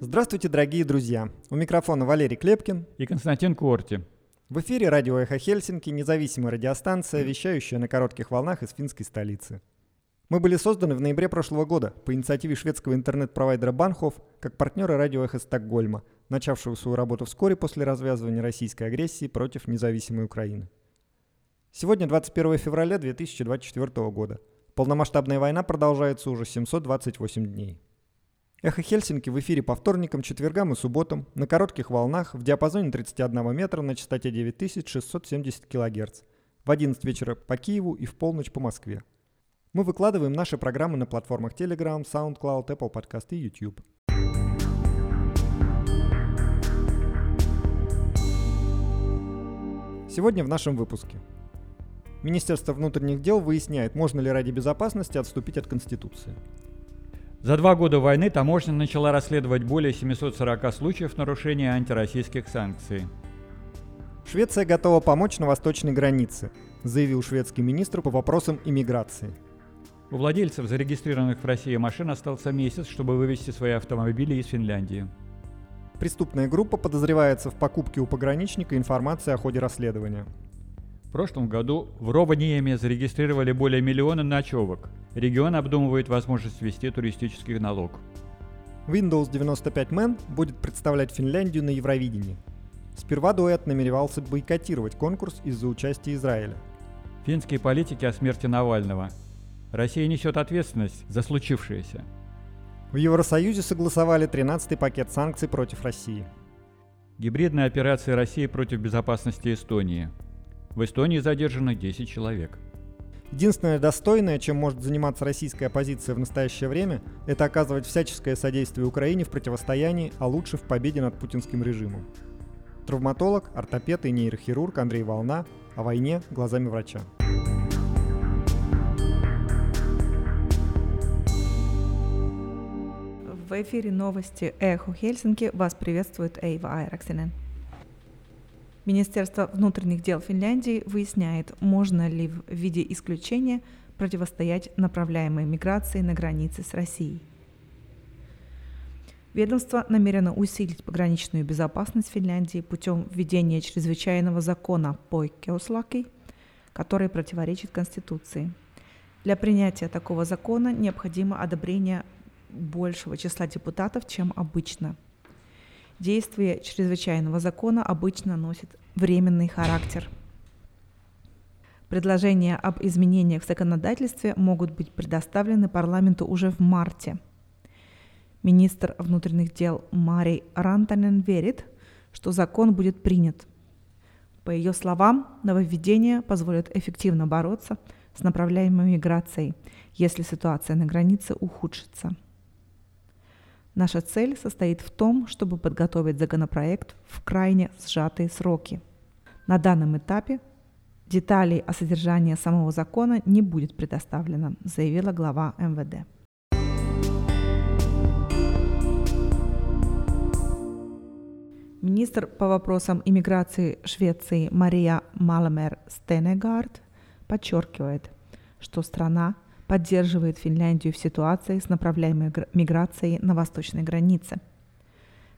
Здравствуйте, дорогие друзья! У микрофона Валерий Клепкин и Константин Корти. В эфире радио «Эхо Хельсинки», независимая радиостанция, вещающая на коротких волнах из финской столицы. Мы были созданы в ноябре прошлого года по инициативе шведского интернет-провайдера Банхов как партнеры радио «Эхо Стокгольма», начавшего свою работу вскоре после развязывания российской агрессии против независимой Украины. Сегодня 21 февраля 2024 года. Полномасштабная война продолжается уже 728 дней. Эхо Хельсинки в эфире по вторникам, четвергам и субботам на коротких волнах в диапазоне 31 метра на частоте 9670 кГц в 11 вечера по Киеву и в полночь по Москве. Мы выкладываем наши программы на платформах Telegram, SoundCloud, Apple Podcast и YouTube. Сегодня в нашем выпуске. Министерство внутренних дел выясняет, можно ли ради безопасности отступить от Конституции. За два года войны таможня начала расследовать более 740 случаев нарушения антироссийских санкций. Швеция готова помочь на восточной границе, заявил шведский министр по вопросам иммиграции. У владельцев зарегистрированных в России машин остался месяц, чтобы вывести свои автомобили из Финляндии. Преступная группа подозревается в покупке у пограничника информации о ходе расследования. В прошлом году в Ровaniemi зарегистрировали более миллиона ночевок. Регион обдумывает возможность ввести туристический налог. Windows 95 Man будет представлять Финляндию на Евровидении. Сперва дуэт намеревался бойкотировать конкурс из-за участия Израиля. Финские политики о смерти Навального. Россия несет ответственность за случившееся. В Евросоюзе согласовали 13-й пакет санкций против России. Гибридная операция России против безопасности Эстонии – в Эстонии задержано 10 человек. Единственное достойное, чем может заниматься российская оппозиция в настоящее время, это оказывать всяческое содействие Украине в противостоянии, а лучше в победе над путинским режимом. Травматолог, ортопед и нейрохирург Андрей Волна о войне глазами врача. В эфире новости «Эхо Хельсинки» вас приветствует Эйва Айраксинен. Министерство внутренних дел Финляндии выясняет, можно ли в виде исключения противостоять направляемой миграции на границе с Россией. Ведомство намерено усилить пограничную безопасность Финляндии путем введения чрезвычайного закона Пойкеуслаки, который противоречит Конституции. Для принятия такого закона необходимо одобрение большего числа депутатов, чем обычно – Действие чрезвычайного закона обычно носит временный характер. Предложения об изменениях в законодательстве могут быть предоставлены парламенту уже в марте. Министр внутренних дел Марий Рантанен верит, что закон будет принят. По ее словам, нововведения позволят эффективно бороться с направляемой миграцией, если ситуация на границе ухудшится. Наша цель состоит в том, чтобы подготовить законопроект в крайне сжатые сроки. На данном этапе деталей о содержании самого закона не будет предоставлено, заявила глава МВД. Министр по вопросам иммиграции Швеции Мария Малмер Стенегард подчеркивает, что страна поддерживает Финляндию в ситуации с направляемой миграцией на восточной границе.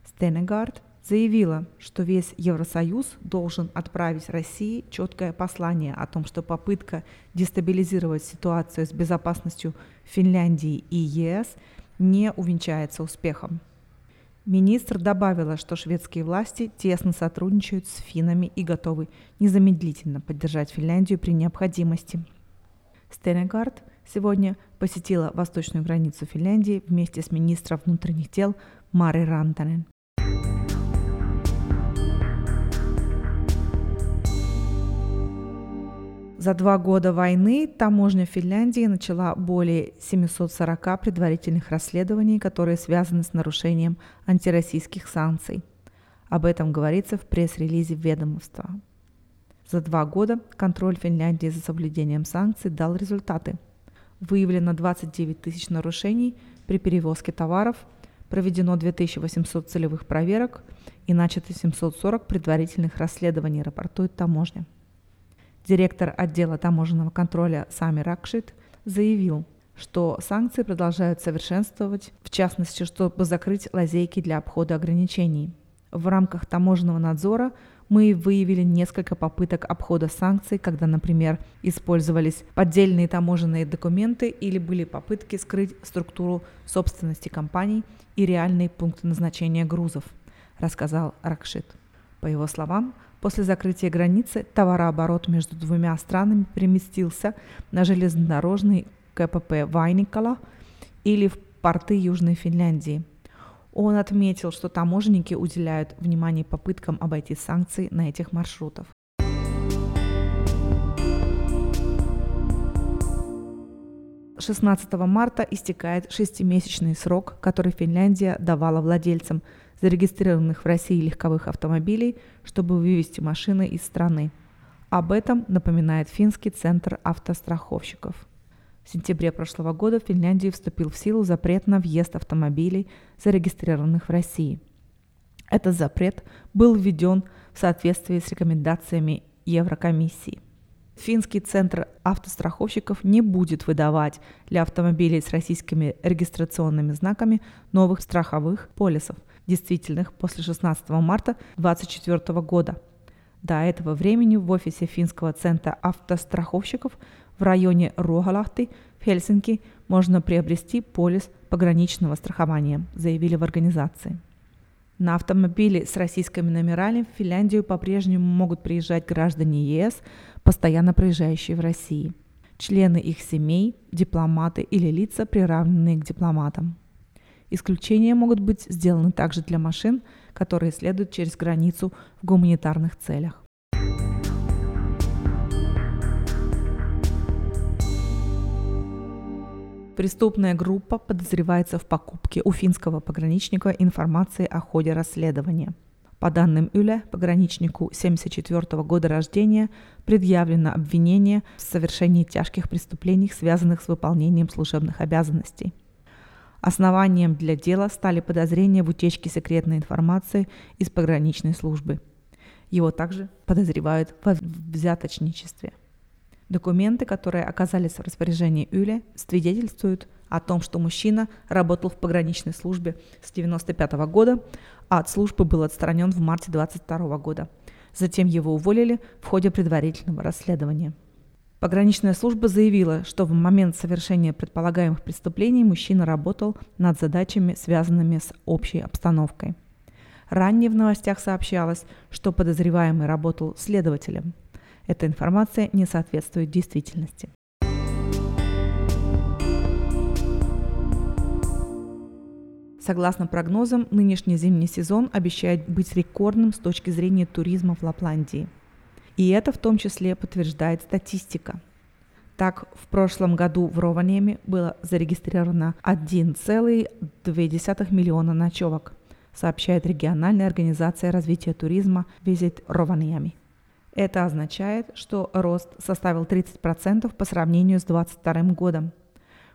Стенегард заявила, что весь Евросоюз должен отправить России четкое послание о том, что попытка дестабилизировать ситуацию с безопасностью Финляндии и ЕС не увенчается успехом. Министр добавила, что шведские власти тесно сотрудничают с финнами и готовы незамедлительно поддержать Финляндию при необходимости. Стенегард сегодня посетила восточную границу Финляндии вместе с министром внутренних дел Мари Рантанен. За два года войны таможня Финляндии начала более 740 предварительных расследований, которые связаны с нарушением антироссийских санкций. Об этом говорится в пресс-релизе ведомства. За два года контроль Финляндии за соблюдением санкций дал результаты – выявлено 29 тысяч нарушений при перевозке товаров, проведено 2800 целевых проверок и начато 740 предварительных расследований, рапортует таможня. Директор отдела таможенного контроля Сами Ракшит заявил, что санкции продолжают совершенствовать, в частности, чтобы закрыть лазейки для обхода ограничений. В рамках таможенного надзора мы выявили несколько попыток обхода санкций, когда, например, использовались поддельные таможенные документы или были попытки скрыть структуру собственности компаний и реальные пункты назначения грузов, рассказал Ракшит. По его словам, после закрытия границы товарооборот между двумя странами переместился на железнодорожный КПП Вайникала или в порты Южной Финляндии. Он отметил, что таможенники уделяют внимание попыткам обойти санкции на этих маршрутах. Шестнадцатого марта истекает шестимесячный срок, который Финляндия давала владельцам зарегистрированных в России легковых автомобилей, чтобы вывести машины из страны. Об этом напоминает Финский центр автостраховщиков. Сентябре прошлого года в Финляндии вступил в силу запрет на въезд автомобилей, зарегистрированных в России. Этот запрет был введен в соответствии с рекомендациями Еврокомиссии. Финский центр автостраховщиков не будет выдавать для автомобилей с российскими регистрационными знаками новых страховых полисов, действительных после 16 марта 2024 года. До этого времени в офисе Финского центра автостраховщиков в районе Рогалахты в Хельсинки можно приобрести полис пограничного страхования, заявили в организации. На автомобиле с российскими номерами в Финляндию по-прежнему могут приезжать граждане ЕС, постоянно проезжающие в России, члены их семей, дипломаты или лица, приравненные к дипломатам. Исключения могут быть сделаны также для машин, которые следуют через границу в гуманитарных целях. Преступная группа подозревается в покупке у финского пограничника информации о ходе расследования. По данным Юля, пограничнику 74 года рождения предъявлено обвинение в совершении тяжких преступлений, связанных с выполнением служебных обязанностей. Основанием для дела стали подозрения в утечке секретной информации из пограничной службы. Его также подозревают в взяточничестве. Документы, которые оказались в распоряжении Юли, свидетельствуют о том, что мужчина работал в пограничной службе с 1995 года, а от службы был отстранен в марте 22 года. Затем его уволили в ходе предварительного расследования. Пограничная служба заявила, что в момент совершения предполагаемых преступлений мужчина работал над задачами, связанными с общей обстановкой. Ранее в новостях сообщалось, что подозреваемый работал следователем – эта информация не соответствует действительности. Согласно прогнозам, нынешний зимний сезон обещает быть рекордным с точки зрения туризма в Лапландии. И это в том числе подтверждает статистика. Так, в прошлом году в Рованеме было зарегистрировано 1,2 миллиона ночевок, сообщает региональная организация развития туризма Visit Rovaniemi. Это означает, что рост составил 30% по сравнению с 2022 годом.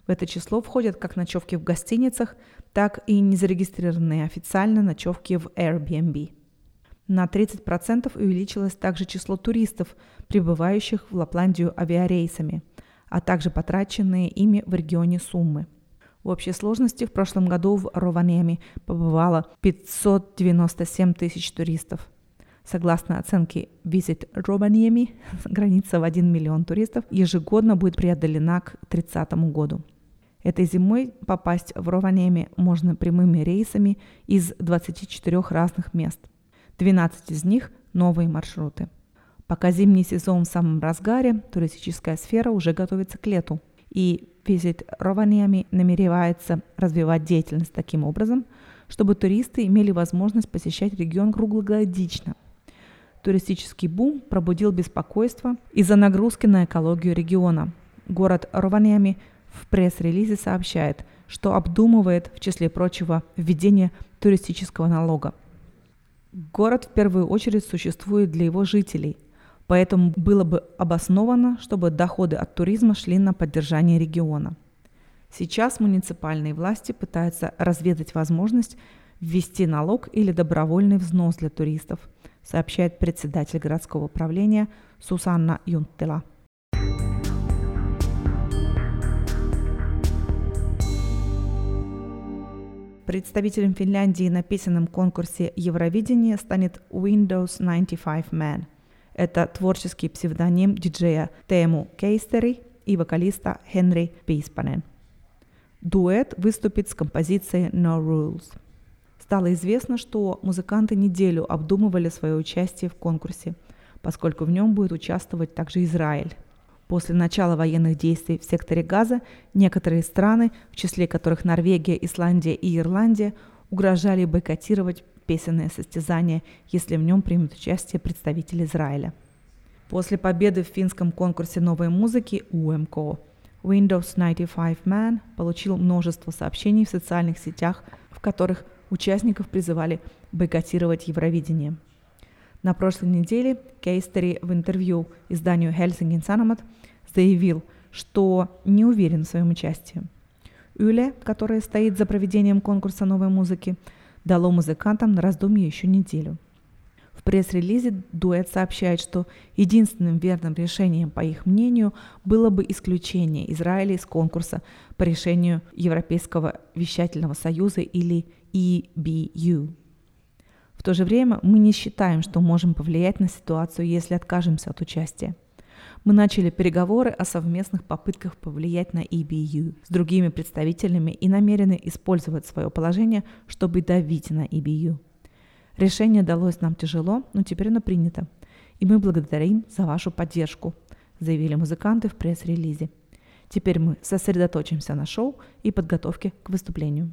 В это число входят как ночевки в гостиницах, так и незарегистрированные официально ночевки в Airbnb. На 30% увеличилось также число туристов, прибывающих в Лапландию авиарейсами, а также потраченные ими в регионе суммы. В общей сложности в прошлом году в Рованеме побывало 597 тысяч туристов – Согласно оценке Visit Rovaniemi, граница в 1 миллион туристов ежегодно будет преодолена к 30 году. Этой зимой попасть в Рованеми можно прямыми рейсами из 24 разных мест. 12 из них – новые маршруты. Пока зимний сезон в самом разгаре, туристическая сфера уже готовится к лету. И Visit Rovaniemi намеревается развивать деятельность таким образом, чтобы туристы имели возможность посещать регион круглогодично – Туристический бум пробудил беспокойство из-за нагрузки на экологию региона. Город Рованьями в пресс-релизе сообщает, что обдумывает, в числе прочего, введение туристического налога. Город в первую очередь существует для его жителей, поэтому было бы обосновано, чтобы доходы от туризма шли на поддержание региона. Сейчас муниципальные власти пытаются разведать возможность ввести налог или добровольный взнос для туристов – сообщает председатель городского управления Сусанна Юнтела. Представителем Финляндии на песенном конкурсе Евровидения станет Windows 95 Man. Это творческий псевдоним диджея Тему Кейстери и вокалиста Хенри Пейспанен. Дуэт выступит с композицией No Rules – Стало известно, что музыканты неделю обдумывали свое участие в конкурсе, поскольку в нем будет участвовать также Израиль. После начала военных действий в секторе Газа некоторые страны, в числе которых Норвегия, Исландия и Ирландия, угрожали бойкотировать песенное состязание, если в нем примут участие представители Израиля. После победы в финском конкурсе новой музыки УМКО Windows 95 Man получил множество сообщений в социальных сетях, в которых участников призывали бойкотировать Евровидение. На прошлой неделе Кейстери в интервью изданию Helsingin Sanomat заявил, что не уверен в своем участии. Юле, которая стоит за проведением конкурса новой музыки, дало музыкантам на раздумье еще неделю. В пресс-релизе дуэт сообщает, что единственным верным решением, по их мнению, было бы исключение Израиля из конкурса по решению Европейского вещательного союза или EBU. В то же время мы не считаем, что можем повлиять на ситуацию, если откажемся от участия. Мы начали переговоры о совместных попытках повлиять на EBU с другими представителями и намерены использовать свое положение, чтобы давить на EBU. Решение далось нам тяжело, но теперь оно принято. И мы благодарим за вашу поддержку, заявили музыканты в пресс-релизе. Теперь мы сосредоточимся на шоу и подготовке к выступлению.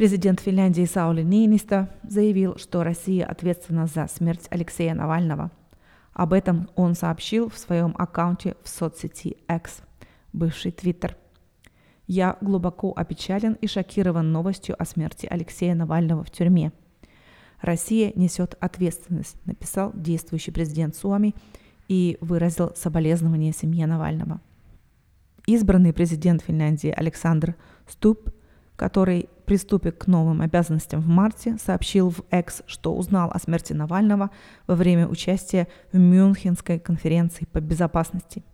Президент Финляндии Саули Нейниста заявил, что Россия ответственна за смерть Алексея Навального. Об этом он сообщил в своем аккаунте в соцсети X, бывший Твиттер. «Я глубоко опечален и шокирован новостью о смерти Алексея Навального в тюрьме. Россия несет ответственность», написал действующий президент Суами и выразил соболезнования семье Навального. Избранный президент Финляндии Александр Ступ, который приступит к новым обязанностям в марте, сообщил в X, что узнал о смерти Навального во время участия в Мюнхенской конференции по безопасности.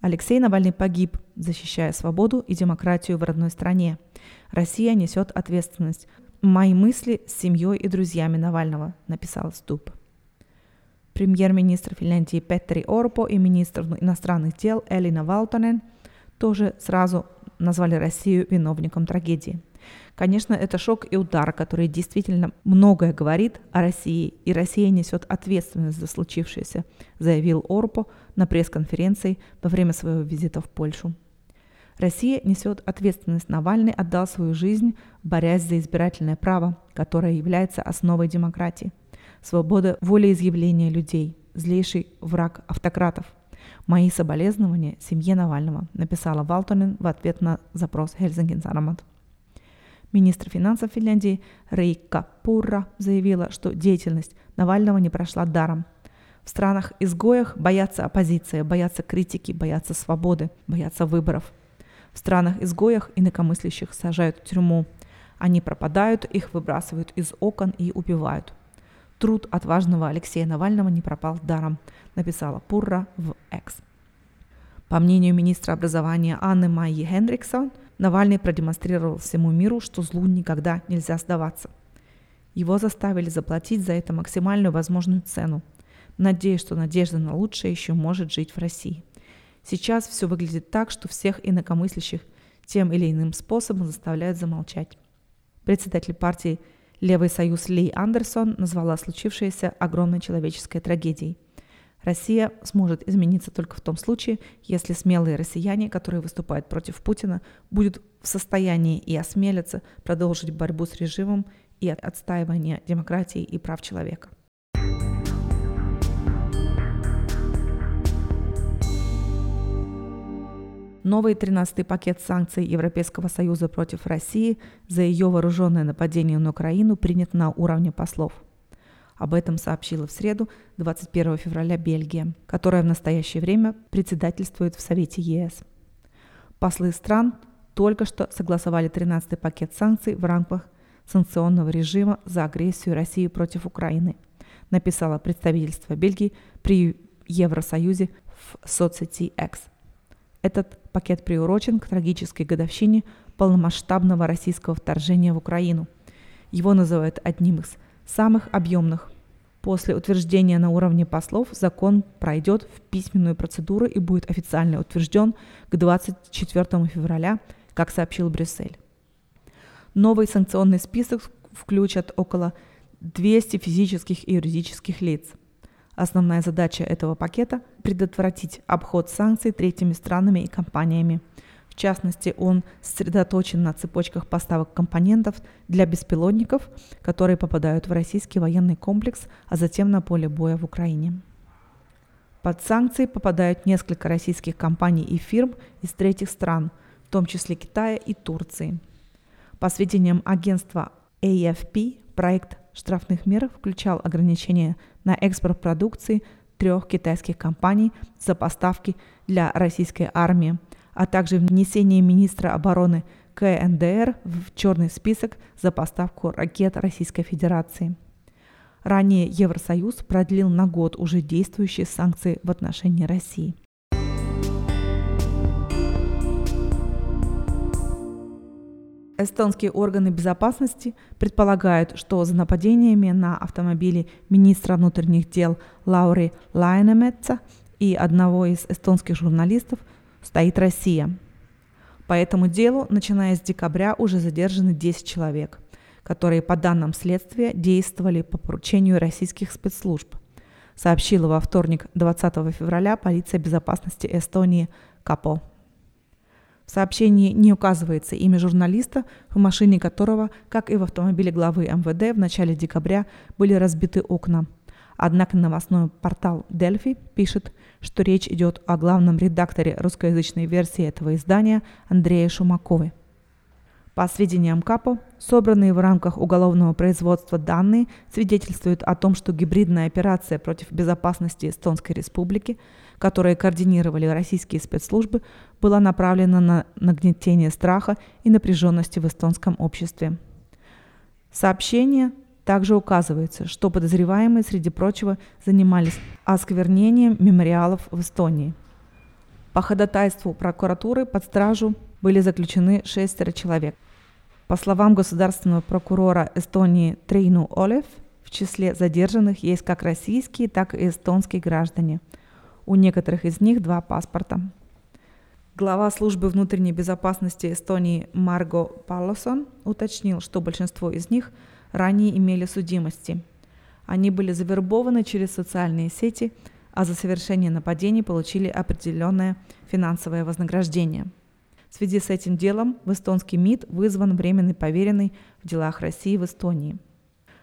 Алексей Навальный погиб, защищая свободу и демократию в родной стране. Россия несет ответственность. «Мои мысли с семьей и друзьями Навального», написал Ступ. Премьер-министр Финляндии Петри Орпо и министр иностранных дел Элина Валтонен тоже сразу назвали Россию виновником трагедии – Конечно, это шок и удар, который действительно многое говорит о России, и Россия несет ответственность за случившееся, заявил Орпо на пресс-конференции во время своего визита в Польшу. Россия несет ответственность. Навальный отдал свою жизнь, борясь за избирательное право, которое является основой демократии. Свобода волеизъявления людей, злейший враг автократов. Мои соболезнования семье Навального, написала Валтонен в ответ на запрос Хельсинки Санамат. Министр финансов Финляндии Рейка Пурра заявила, что деятельность Навального не прошла даром. В странах-изгоях боятся оппозиции, боятся критики, боятся свободы, боятся выборов. В странах-изгоях инакомыслящих сажают в тюрьму. Они пропадают, их выбрасывают из окон и убивают. Труд отважного Алексея Навального не пропал даром, написала Пурра в Экс. По мнению министра образования Анны Майи Хендриксон, Навальный продемонстрировал всему миру, что злу никогда нельзя сдаваться. Его заставили заплатить за это максимальную возможную цену. Надеюсь, что надежда на лучшее еще может жить в России. Сейчас все выглядит так, что всех инакомыслящих тем или иным способом заставляют замолчать. Председатель партии «Левый союз» Ли Андерсон назвала случившееся огромной человеческой трагедией – Россия сможет измениться только в том случае, если смелые россияне, которые выступают против Путина, будут в состоянии и осмелятся продолжить борьбу с режимом и отстаивание демократии и прав человека. Новый 13-й пакет санкций Европейского Союза против России за ее вооруженное нападение на Украину принят на уровне послов – об этом сообщила в среду 21 февраля Бельгия, которая в настоящее время председательствует в Совете ЕС. Послы стран только что согласовали 13-й пакет санкций в рамках санкционного режима за агрессию России против Украины, написало представительство Бельгии при Евросоюзе в соцсети X. Этот пакет приурочен к трагической годовщине полномасштабного российского вторжения в Украину. Его называют одним из самых объемных. После утверждения на уровне послов закон пройдет в письменную процедуру и будет официально утвержден к 24 февраля, как сообщил Брюссель. Новый санкционный список включат около 200 физических и юридических лиц. Основная задача этого пакета – предотвратить обход санкций третьими странами и компаниями. В частности, он сосредоточен на цепочках поставок компонентов для беспилотников, которые попадают в российский военный комплекс, а затем на поле боя в Украине. Под санкции попадают несколько российских компаний и фирм из третьих стран, в том числе Китая и Турции. По сведениям агентства AFP, проект штрафных мер включал ограничения на экспорт продукции трех китайских компаний за поставки для российской армии, а также внесение министра обороны КНДР в черный список за поставку ракет Российской Федерации. Ранее Евросоюз продлил на год уже действующие санкции в отношении России. Эстонские органы безопасности предполагают, что за нападениями на автомобили министра внутренних дел Лаури Лайнеметца и одного из эстонских журналистов стоит Россия. По этому делу, начиная с декабря, уже задержаны 10 человек, которые, по данным следствия, действовали по поручению российских спецслужб, сообщила во вторник 20 февраля полиция безопасности Эстонии КАПО. В сообщении не указывается имя журналиста, в машине которого, как и в автомобиле главы МВД, в начале декабря были разбиты окна. Однако новостной портал Дельфи пишет, что речь идет о главном редакторе русскоязычной версии этого издания Андрее Шумакове. По сведениям КАПО, собранные в рамках уголовного производства данные свидетельствуют о том, что гибридная операция против безопасности Эстонской Республики – которые координировали российские спецслужбы, была направлена на нагнетение страха и напряженности в эстонском обществе. Сообщение также указывается, что подозреваемые, среди прочего, занимались осквернением мемориалов в Эстонии. По ходатайству прокуратуры под стражу были заключены шестеро человек. По словам государственного прокурора Эстонии Трейну Олев, в числе задержанных есть как российские, так и эстонские граждане – у некоторых из них два паспорта. Глава службы внутренней безопасности Эстонии Марго Паллосон уточнил, что большинство из них ранее имели судимости. Они были завербованы через социальные сети, а за совершение нападений получили определенное финансовое вознаграждение. В связи с этим делом в эстонский МИД вызван временный поверенный в делах России в Эстонии.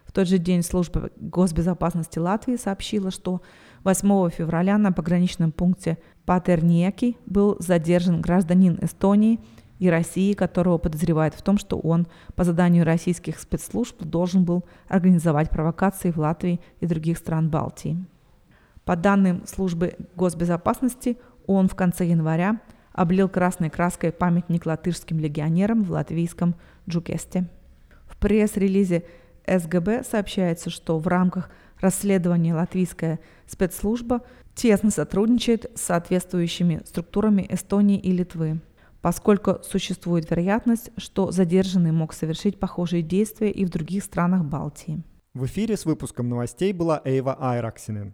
В тот же день служба госбезопасности Латвии сообщила, что 8 февраля на пограничном пункте Патерниеки был задержан гражданин Эстонии и России, которого подозревают в том, что он по заданию российских спецслужб должен был организовать провокации в Латвии и других стран Балтии. По данным службы госбезопасности, он в конце января облил красной краской памятник латышским легионерам в латвийском Джукесте. В пресс-релизе СГБ сообщается, что в рамках расследования латвийская спецслужба тесно сотрудничает с соответствующими структурами Эстонии и Литвы, поскольку существует вероятность, что задержанный мог совершить похожие действия и в других странах Балтии. В эфире с выпуском новостей была Эйва Айраксинен.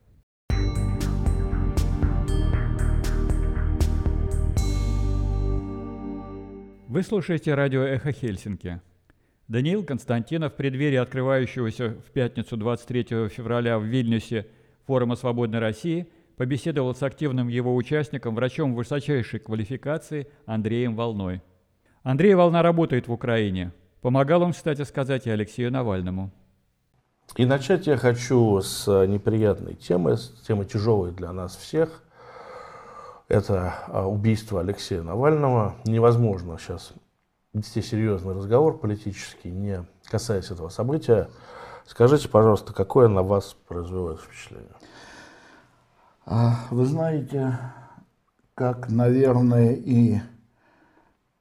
Вы слушаете радио «Эхо Хельсинки». Даниил Константинов в преддверии открывающегося в пятницу 23 февраля в Вильнюсе форума «Свободной России» побеседовал с активным его участником, врачом высочайшей квалификации Андреем Волной. Андрей Волна работает в Украине. Помогал он, кстати сказать, и Алексею Навальному. И начать я хочу с неприятной темы, с темы тяжелой для нас всех. Это а, убийство Алексея Навального. Невозможно сейчас вести серьезный разговор политический, не касаясь этого события. Скажите, пожалуйста, какое на вас произвело впечатление? А, вы знаете, как, наверное, и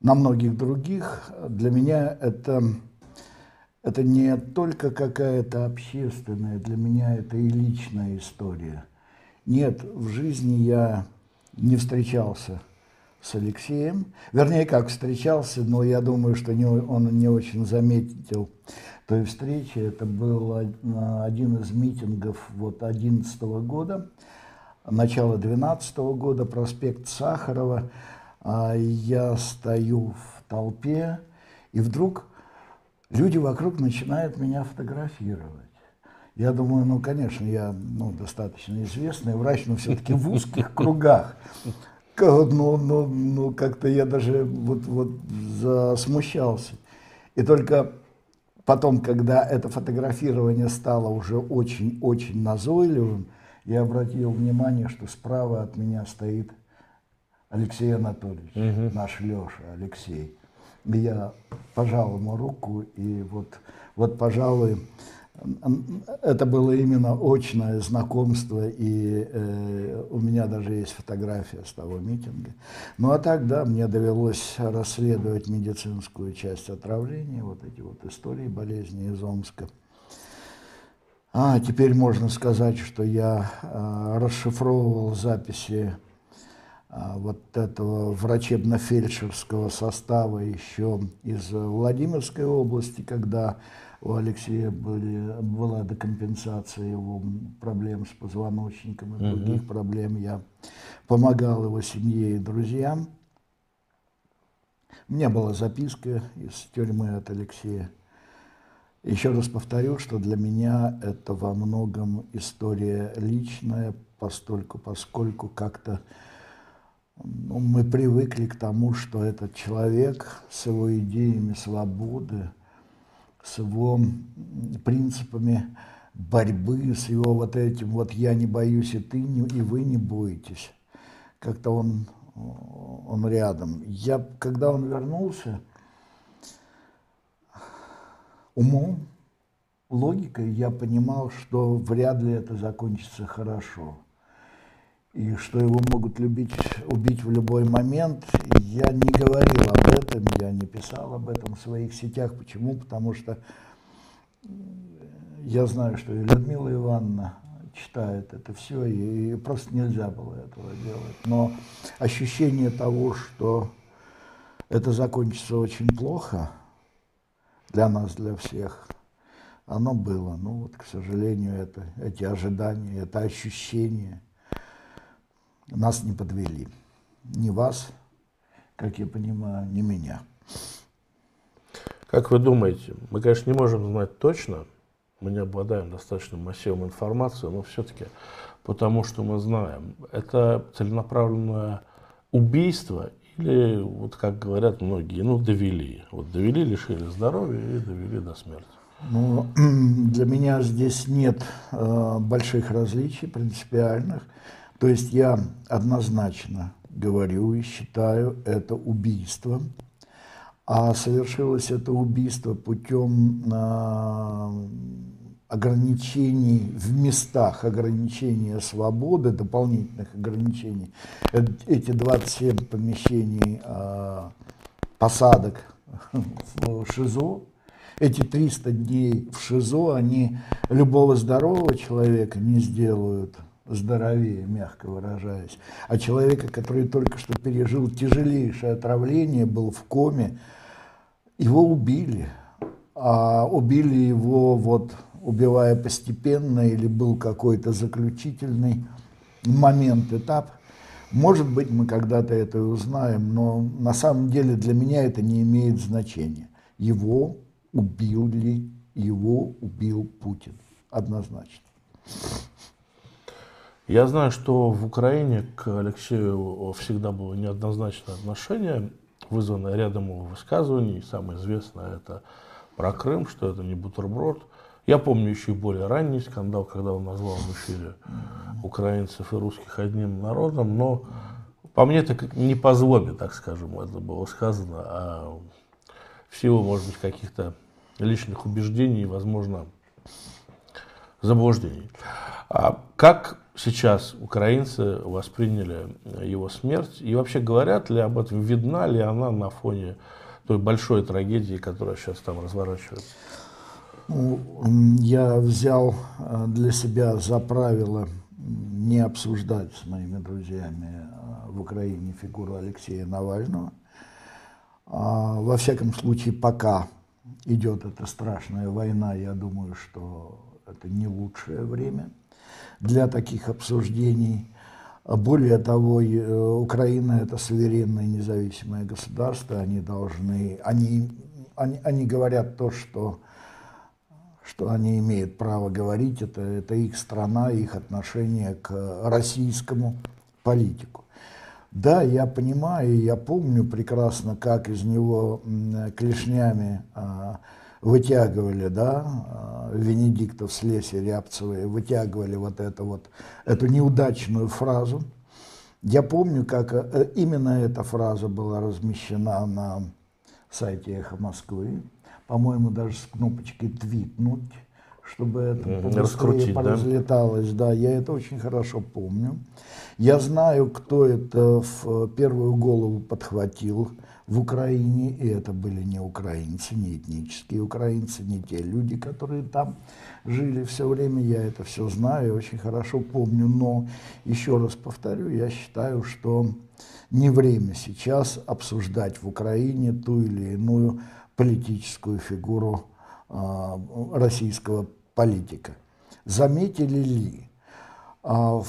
на многих других, для меня это, это не только какая-то общественная, для меня это и личная история. Нет, в жизни я не встречался с Алексеем. Вернее, как встречался, но я думаю, что не, он не очень заметил той встречи. Это был один из митингов вот 2011 года, начало 2012 года, проспект Сахарова. А я стою в толпе, и вдруг люди вокруг начинают меня фотографировать. Я думаю, ну, конечно, я ну, достаточно известный врач, но все-таки в узких кругах. Ну, ну, ну как-то я даже вот, вот засмущался. И только потом, когда это фотографирование стало уже очень-очень назойливым, я обратил внимание, что справа от меня стоит Алексей Анатольевич, угу. наш Леша Алексей. И я пожал ему руку, и вот, вот пожалуй, это было именно очное знакомство, и э, у меня даже есть фотография с того митинга. Ну а так, да, мне довелось расследовать медицинскую часть отравления, вот эти вот истории болезни из Омска. А теперь можно сказать, что я э, расшифровывал записи э, вот этого врачебно-фельдшерского состава еще из Владимирской области, когда у Алексея были, была декомпенсация его проблем с позвоночником и других угу. проблем. Я помогал его семье и друзьям. У меня была записка из тюрьмы от Алексея. Еще раз повторю, что для меня это во многом история личная, постольку, поскольку как-то ну, мы привыкли к тому, что этот человек с его идеями свободы, с его принципами борьбы, с его вот этим вот «я не боюсь, и ты, не, и вы не боитесь». Как-то он, он рядом. Я, когда он вернулся, умом, логикой я понимал, что вряд ли это закончится хорошо и что его могут любить, убить в любой момент. Я не говорил об этом, я не писал об этом в своих сетях. Почему? Потому что я знаю, что и Людмила Ивановна читает это все, и просто нельзя было этого делать. Но ощущение того, что это закончится очень плохо для нас, для всех, оно было. Ну вот, к сожалению, это, эти ожидания, это ощущение – нас не подвели. Ни вас, как я понимаю, ни меня. Как вы думаете, мы, конечно, не можем знать точно, мы не обладаем достаточным массивом информации, но все-таки потому что мы знаем, это целенаправленное убийство или, вот как говорят многие, ну, довели. Вот довели, лишили здоровья и довели до смерти. Ну, для меня здесь нет э, больших различий принципиальных. То есть я однозначно говорю и считаю это убийством, а совершилось это убийство путем э, ограничений в местах, ограничения свободы, дополнительных ограничений. Эти 27 помещений э, посадок в ШИЗО, эти 300 дней в ШИЗО, они любого здорового человека не сделают здоровее, мягко выражаясь, а человека, который только что пережил тяжелейшее отравление, был в коме, его убили. А убили его вот убивая постепенно или был какой-то заключительный момент, этап. Может быть, мы когда-то это узнаем, но на самом деле для меня это не имеет значения. Его убили, его убил Путин. Однозначно. Я знаю, что в Украине к Алексею всегда было неоднозначное отношение, вызванное рядом его высказываний. Самое известное это про Крым, что это не бутерброд. Я помню еще и более ранний скандал, когда он назвал в эфире украинцев и русских одним народом, но по мне это не по злобе, так скажем, это было сказано, а в силу, может быть, каких-то личных убеждений возможно, заблуждений. А как сейчас украинцы восприняли его смерть? И вообще говорят ли об этом, видна ли она на фоне той большой трагедии, которая сейчас там разворачивается? Я взял э, для себя за правило не обсуждать с моими друзьями а, в Украине фигуру Алексея Навального. А, во всяком случае, пока идет эта страшная война, я думаю, что это не лучшее время для таких обсуждений. Более того, Украина – это суверенное независимое государство, они должны, они, они, они говорят то, что что они имеют право говорить, это, это их страна, их отношение к российскому политику. Да, я понимаю, я помню прекрасно, как из него клешнями а, вытягивали, да, а, Венедиктов, Слесарь, Рябцевые, вытягивали вот, это вот, эту неудачную фразу. Я помню, как э, именно эта фраза была размещена на сайте «Эхо Москвы», по-моему, даже с кнопочкой «твитнуть», чтобы это раскрутить, разлеталось. Да? да, я это очень хорошо помню. Я знаю, кто это в первую голову подхватил в Украине, и это были не украинцы, не этнические украинцы, не те люди, которые там жили все время, я это все знаю, очень хорошо помню, но еще раз повторю, я считаю, что не время сейчас обсуждать в Украине ту или иную политическую фигуру э, российского политика. Заметили ли в,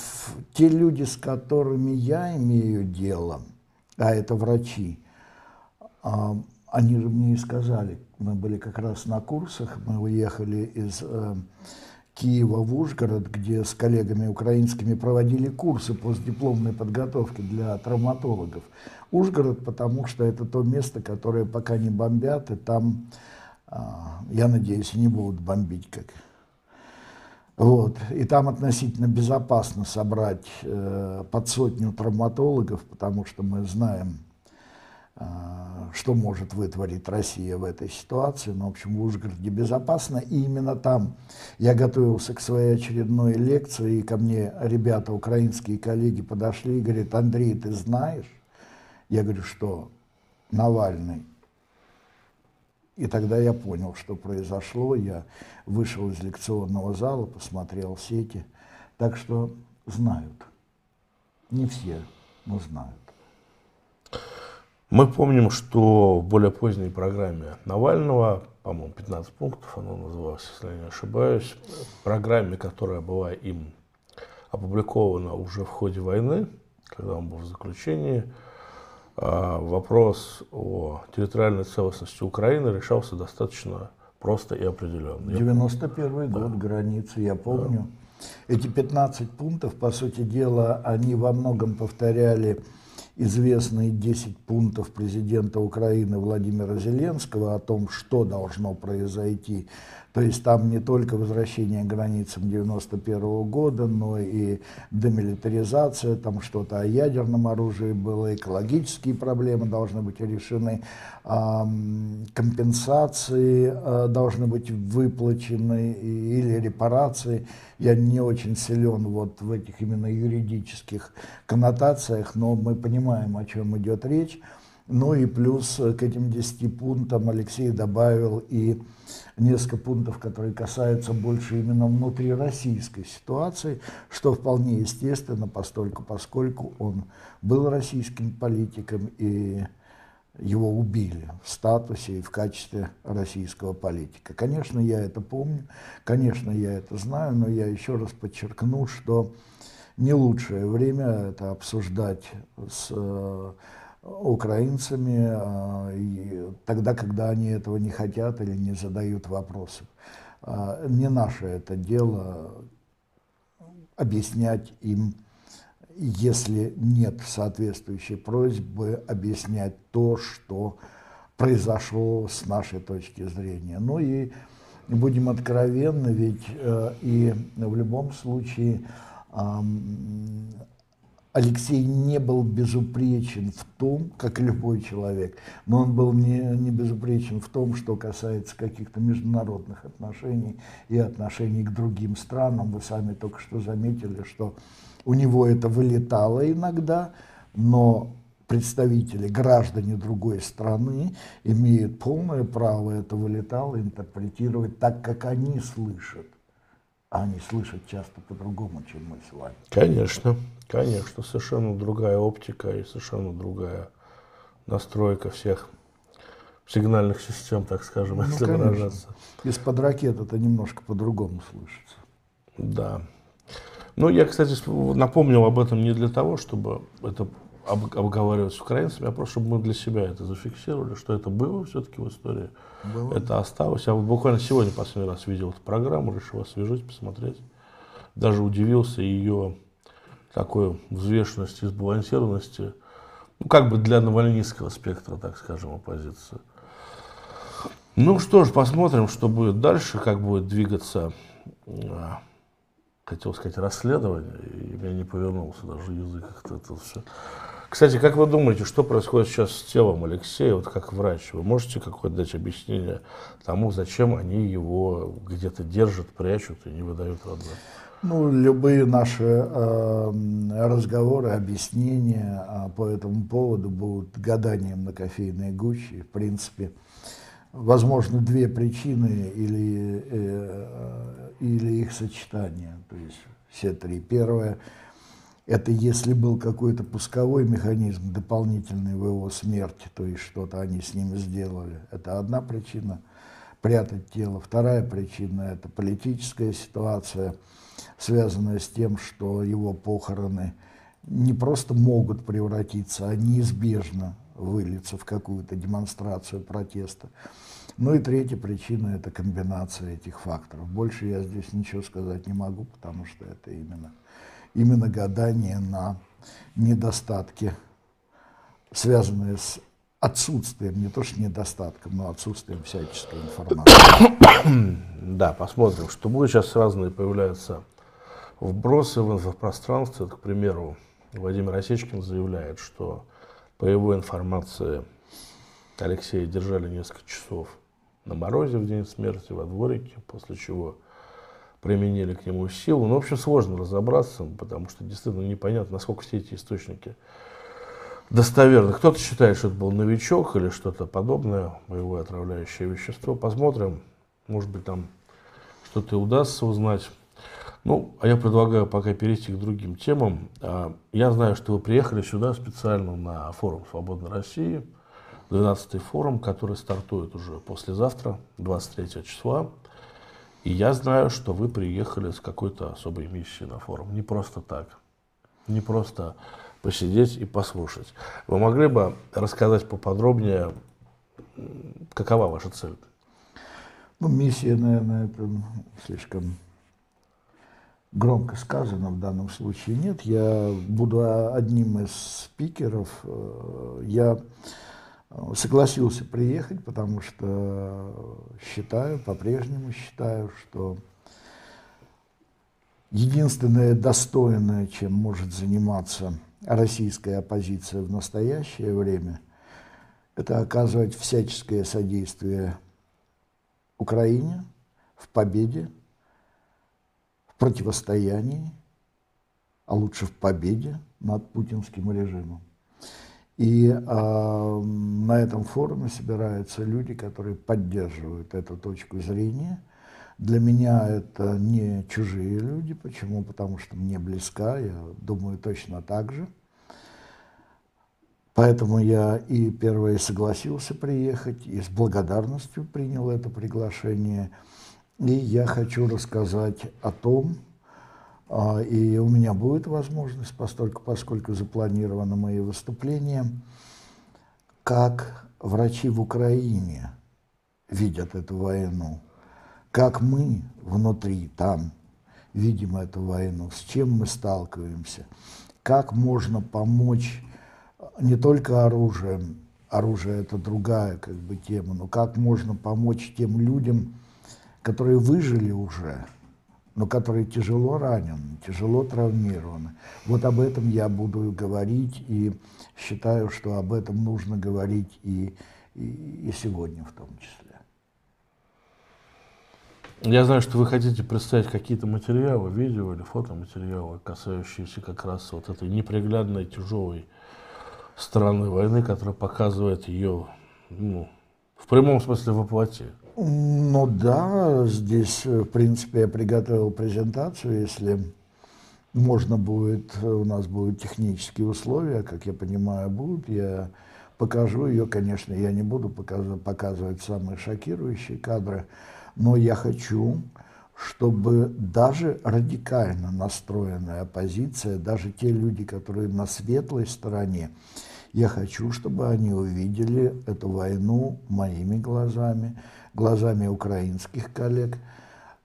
те люди, с которыми я имею дело, а это врачи, э, они же мне и сказали, мы были как раз на курсах, мы уехали из э, Киева в Ужгород, где с коллегами украинскими проводили курсы постдипломной подготовки для травматологов. Ужгород, потому что это то место, которое пока не бомбят, и там, а, я надеюсь, не будут бомбить как. Вот. И там относительно безопасно собрать э, под сотню травматологов, потому что мы знаем, что может вытворить Россия в этой ситуации. Но, в общем, в Ужгороде безопасно. И именно там я готовился к своей очередной лекции, и ко мне ребята, украинские коллеги, подошли и говорят, Андрей, ты знаешь? Я говорю, что Навальный. И тогда я понял, что произошло. Я вышел из лекционного зала, посмотрел сети. Так что знают. Не все, но знают. Мы помним, что в более поздней программе Навального, по-моему, 15 пунктов она называлась, если я не ошибаюсь, программе, которая была им опубликована уже в ходе войны, когда он был в заключении, а, вопрос о территориальной целостности Украины решался достаточно просто и определенно. 91 да. год, границы, я помню. Да. Эти 15 пунктов, по сути дела, они во многом повторяли известные 10 пунктов президента Украины Владимира Зеленского о том, что должно произойти. То есть там не только возвращение к границам 91 -го года, но и демилитаризация, там что-то о ядерном оружии было, экологические проблемы должны быть решены, компенсации э, должны быть выплачены или репарации. Я не очень силен вот в этих именно юридических коннотациях, но мы понимаем, о чем идет речь. Ну и плюс к этим 10 пунктам Алексей добавил и несколько пунктов, которые касаются больше именно внутрироссийской ситуации, что вполне естественно, постольку, поскольку он был российским политиком и его убили в статусе и в качестве российского политика. Конечно, я это помню, конечно, я это знаю, но я еще раз подчеркну, что не лучшее время это обсуждать с э, украинцами э, тогда, когда они этого не хотят или не задают вопросов. Э, не наше это дело объяснять им если нет соответствующей просьбы, объяснять то, что произошло с нашей точки зрения. Ну и будем откровенны, ведь э, и в любом случае Алексей не был безупречен в том, как любой человек, но он был не, не безупречен в том, что касается каких-то международных отношений и отношений к другим странам. Вы сами только что заметили, что у него это вылетало иногда, но представители, граждане другой страны имеют полное право это вылетало интерпретировать так, как они слышат а они слышат часто по-другому, чем мы с вами. Конечно, конечно, совершенно другая оптика и совершенно другая настройка всех сигнальных систем, так скажем, Ну, если конечно. выражаться. Из-под ракет это немножко по-другому слышится. Да. Ну, я, кстати, напомнил об этом не для того, чтобы это об- обговаривать с украинцами, а просто чтобы мы для себя это зафиксировали, что это было все-таки в истории. Было. Это осталось. Я вот буквально сегодня последний раз видел эту программу, решил освежить, посмотреть. Даже удивился ее такой взвешенности сбалансированности. Ну, как бы для навальнистского спектра, так скажем, оппозиции. Ну что ж, посмотрим, что будет дальше, как будет двигаться, а, хотел сказать, расследование, и меня не повернулся даже язык как-то это все. Кстати, как вы думаете, что происходит сейчас с телом Алексея, вот как врач? Вы можете какое-то дать объяснение тому, зачем они его где-то держат, прячут и не выдают родным? Ну, любые наши э, разговоры, объяснения а, по этому поводу будут гаданием на кофейной гуще. В принципе, возможно, две причины или, э, или их сочетание. То есть все три. Первое – это если был какой-то пусковой механизм дополнительный в его смерти, то есть что-то они с ним сделали. Это одна причина – прятать тело. Вторая причина – это политическая ситуация – связанная с тем, что его похороны не просто могут превратиться, а неизбежно выльются в какую-то демонстрацию протеста. Ну и третья причина – это комбинация этих факторов. Больше я здесь ничего сказать не могу, потому что это именно, именно гадание на недостатки, связанные с отсутствием, не то что недостатком, но отсутствием всяческой информации. Да, посмотрим, что будет. Сейчас разные появляются вбросы в инфопространстве. К примеру, Владимир Осечкин заявляет, что по его информации Алексея держали несколько часов на морозе в день смерти во дворике, после чего применили к нему силу. Ну, в общем, сложно разобраться, потому что действительно непонятно, насколько все эти источники достоверны. Кто-то считает, что это был новичок или что-то подобное, боевое отравляющее вещество. Посмотрим, может быть, там что-то удастся узнать. Ну, а я предлагаю пока перейти к другим темам. А, Я знаю, что вы приехали сюда специально на форум «Свободной России», 12-й форум, который стартует уже послезавтра, 23 числа. И я знаю, что вы приехали с какой-то особой миссией на форум. Не просто так. Не просто посидеть и послушать. Вы могли бы рассказать поподробнее, какова ваша цель? Ну, миссия, наверное, это слишком громко сказано в данном случае. Нет, я буду одним из спикеров. Э, Я согласился приехать, потому что считаю, по-прежнему считаю, что единственное достойное, чем может заниматься российская оппозиция в настоящее время, это оказывать всяческое содействие Украине в победе, в противостоянии, а лучше в победе над путинским режимом. И а, на этом форуме собираются люди, которые поддерживают эту точку зрения. Для меня это не чужие люди. Почему? Потому что мне близка, я думаю точно так же. Поэтому я и первое согласился приехать, и с благодарностью принял это приглашение. И я хочу рассказать о том, и у меня будет возможность, поскольку, поскольку запланировано мои выступления, как врачи в Украине видят эту войну, как мы внутри там видим эту войну, с чем мы сталкиваемся, как можно помочь не только оружием, оружие это другая как бы тема, но как можно помочь тем людям, которые выжили уже, но которые тяжело ранены, тяжело травмированы. Вот об этом я буду говорить и считаю, что об этом нужно говорить и, и, и сегодня в том числе. Я знаю, что вы хотите представить какие-то материалы, видео или фотоматериалы, касающиеся как раз вот этой неприглядной, тяжелой стороны войны, которая показывает ее ну, в прямом смысле воплоти. Ну да, здесь, в принципе, я приготовил презентацию, если можно будет, у нас будут технические условия, как я понимаю, будут, я покажу ее, конечно, я не буду показывать, показывать самые шокирующие кадры, но я хочу, чтобы даже радикально настроенная оппозиция, даже те люди, которые на светлой стороне, я хочу, чтобы они увидели эту войну моими глазами, глазами украинских коллег.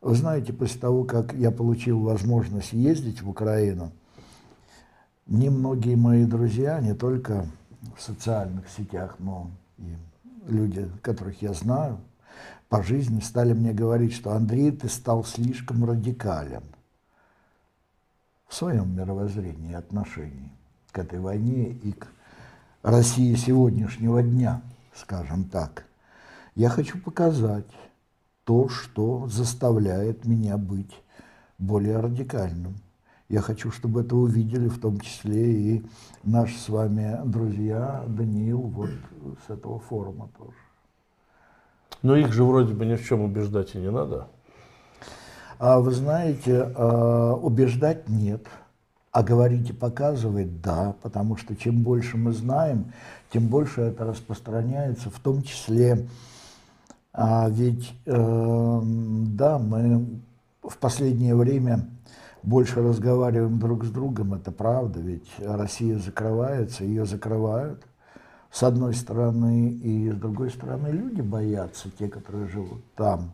Вы знаете, после того, как я получил возможность ездить в Украину, мне многие мои друзья, не только в социальных сетях, но и люди, которых я знаю по жизни, стали мне говорить, что Андрей, ты стал слишком радикален в своем мировоззрении и отношении к этой войне и к России сегодняшнего дня, скажем так. Я хочу показать то, что заставляет меня быть более радикальным. Я хочу, чтобы это увидели в том числе и наши с вами друзья Даниил вот с этого форума тоже. Но их же вроде бы ни в чем убеждать и не надо. А вы знаете, а, убеждать нет, а говорить и показывать да, потому что чем больше мы знаем, тем больше это распространяется, в том числе, а ведь э, да, мы в последнее время больше разговариваем друг с другом, это правда, ведь Россия закрывается, ее закрывают с одной стороны, и с другой стороны люди боятся, те, которые живут там.